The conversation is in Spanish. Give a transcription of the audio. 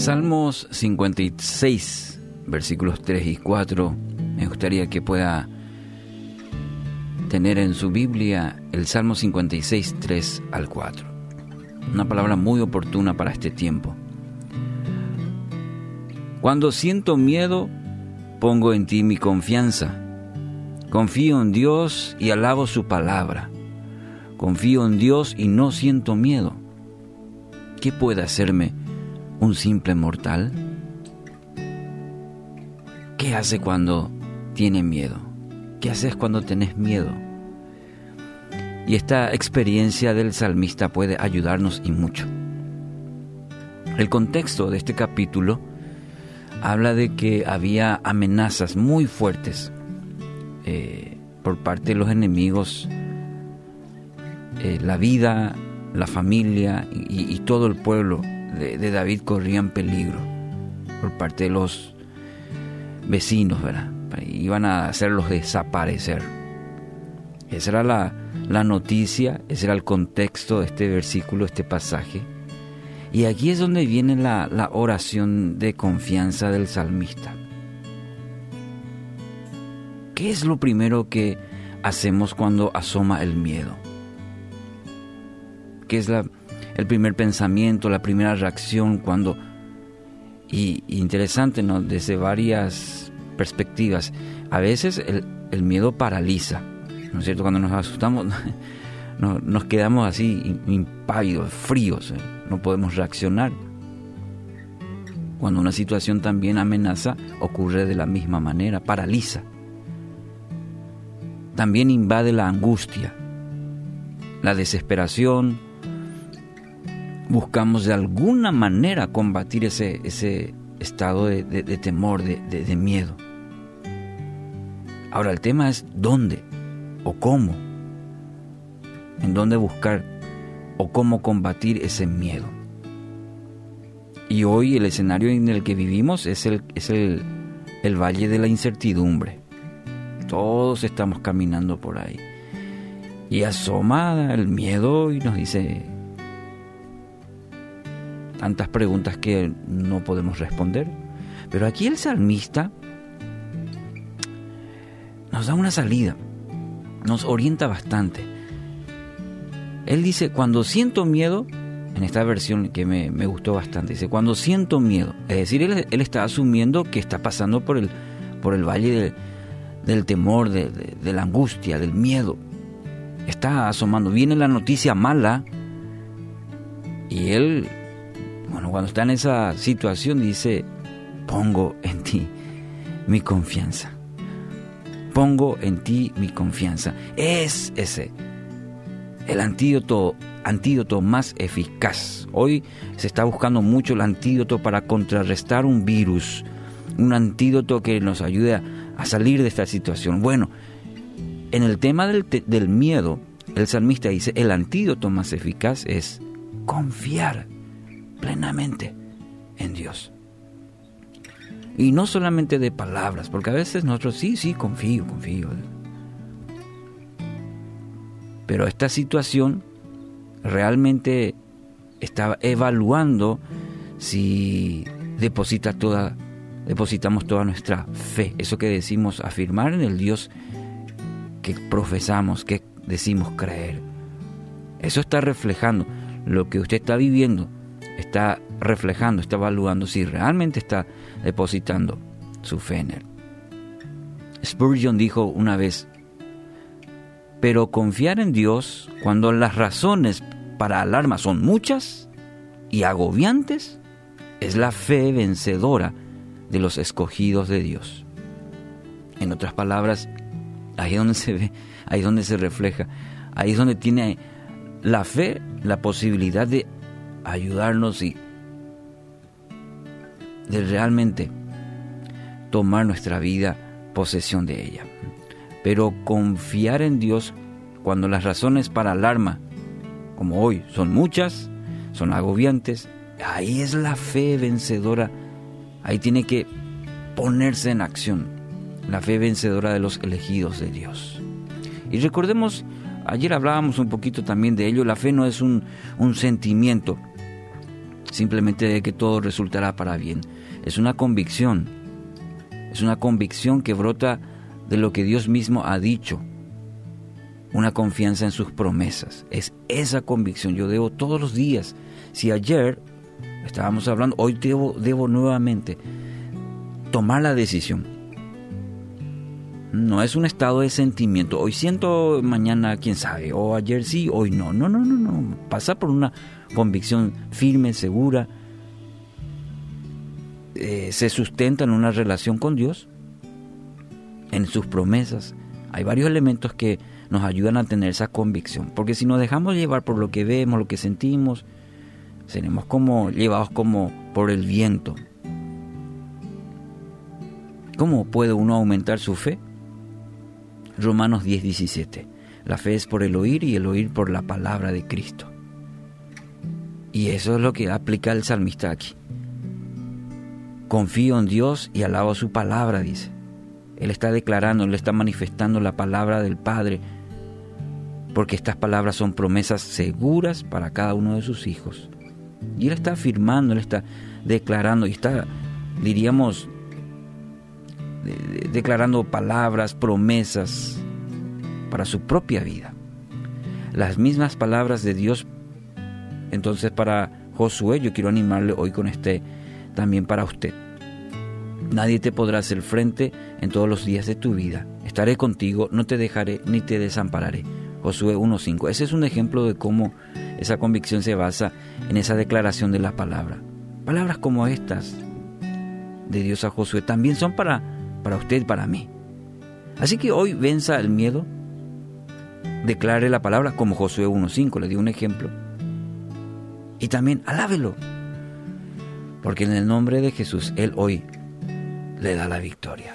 Salmos 56, versículos 3 y 4. Me gustaría que pueda tener en su Biblia el Salmo 56, 3 al 4. Una palabra muy oportuna para este tiempo. Cuando siento miedo, pongo en ti mi confianza. Confío en Dios y alabo su palabra. Confío en Dios y no siento miedo. ¿Qué puede hacerme un simple mortal? ¿Qué hace cuando tiene miedo? ¿Qué haces cuando tenés miedo? Y esta experiencia del salmista puede ayudarnos y mucho. El contexto de este capítulo habla de que había amenazas muy fuertes eh, por parte de los enemigos, eh, la vida, la familia y, todo el pueblo de, David corrían peligro por parte de los vecinos, ¿verdad? Iban a hacerlos desaparecer. Esa era la, la noticia, ese era el contexto de este versículo, este pasaje. Y aquí es donde viene la, la oración de confianza del salmista. ¿Qué es lo primero que hacemos cuando asoma el miedo? ¿Qué es la, el primer pensamiento, la primera reacción cuando... Y, interesante. Desde varias perspectivas. A veces el, el miedo paraliza, ¿no es cierto? Cuando nos asustamos nos quedamos así impávidos, fríos, ¿eh? no podemos reaccionar. Cuando una situación también amenaza, ocurre de la misma manera, paraliza. También invade la angustia, la desesperación. Buscamos de alguna manera combatir ese, ese estado de, temor, de miedo. Ahora el tema es dónde o cómo, en dónde buscar o cómo combatir ese miedo. Y hoy el escenario en el que vivimos es el, es el, el valle de la incertidumbre. Todos estamos caminando por ahí. Y asoma el miedo y nos dice tantas preguntas que no podemos responder. Pero aquí el salmista nos da una salida nos orienta bastante. Él dice, cuando siento miedo, en esta versión que me, gustó bastante, dice, cuando siento miedo, es decir, él, está asumiendo que está pasando por el, por el valle del temor, de, de la angustia, del miedo. Está asomando, viene la noticia mala y él, bueno, cuando está en esa situación dice, pongo en ti mi confianza pongo en ti mi confianza. Es ese el antídoto, antídoto más eficaz. Hoy se está buscando mucho el antídoto para contrarrestar un virus, un antídoto que nos ayude a, salir de esta situación. Bueno, en el tema del, del miedo, el salmista dice, el antídoto más eficaz es confiar plenamente en Dios. Y no solamente de palabras, porque a veces nosotros sí, sí, confío, confío. Pero esta situación realmente está evaluando si deposita toda, depositamos toda nuestra fe, eso que decimos afirmar en el Dios que profesamos, que decimos creer. Eso está reflejando lo que usted está viviendo, está reflejando, está evaluando si realmente está depositando su fe en él. Spurgeon dijo una vez, pero confiar en Dios cuando las razones para alarma son muchas y agobiantes es la fe vencedora de los escogidos de Dios. En otras palabras, ahí es donde se ve, ahí es donde se refleja, ahí es donde tiene la fe la posibilidad de ayudarnos y de realmente tomar nuestra vida posesión de ella. Pero confiar en Dios cuando las razones para alarma, como hoy, son muchas, son agobiantes, ahí es la fe vencedora, ahí tiene que ponerse en acción, la fe vencedora de los elegidos de Dios. Y recordemos, ayer hablábamos un poquito también de ello, la fe no es un, un sentimiento, simplemente de que todo resultará para bien. Es una convicción, es una convicción que brota de lo que Dios mismo ha dicho, una confianza en sus promesas. Es esa convicción, yo debo todos los días. Si ayer estábamos hablando, hoy debo, debo nuevamente tomar la decisión. No es un estado de sentimiento. Hoy siento, mañana quién sabe. O ayer sí, hoy no. No, no, no, no. Pasa por una convicción firme, segura. Eh, se sustenta en una relación con Dios, en sus promesas. Hay varios elementos que nos ayudan a tener esa convicción. Porque si nos dejamos llevar por lo que vemos, lo que sentimos, seremos como llevados como por el viento. ¿Cómo puede uno aumentar su fe? Romanos 10, 17. La fe es por el oír y el oír por la palabra de Cristo. Y eso es lo que aplica el salmista aquí. Confío en Dios y alabo su palabra, dice. Él está declarando, él está manifestando la palabra del Padre, porque estas palabras son promesas seguras para cada uno de sus hijos. Y él está afirmando, él está declarando y está, diríamos, declarando palabras, promesas para su propia vida. Las mismas palabras de Dios. Entonces para Josué yo quiero animarle hoy con este también para usted. Nadie te podrá hacer frente en todos los días de tu vida. Estaré contigo, no te dejaré ni te desampararé. Josué 1.5. Ese es un ejemplo de cómo esa convicción se basa en esa declaración de la palabra. Palabras como estas de Dios a Josué también son para para usted para mí. Así que hoy venza el miedo, declare la palabra como Josué 1.5, le di un ejemplo. Y también alábelo, porque en el nombre de Jesús Él hoy le da la victoria.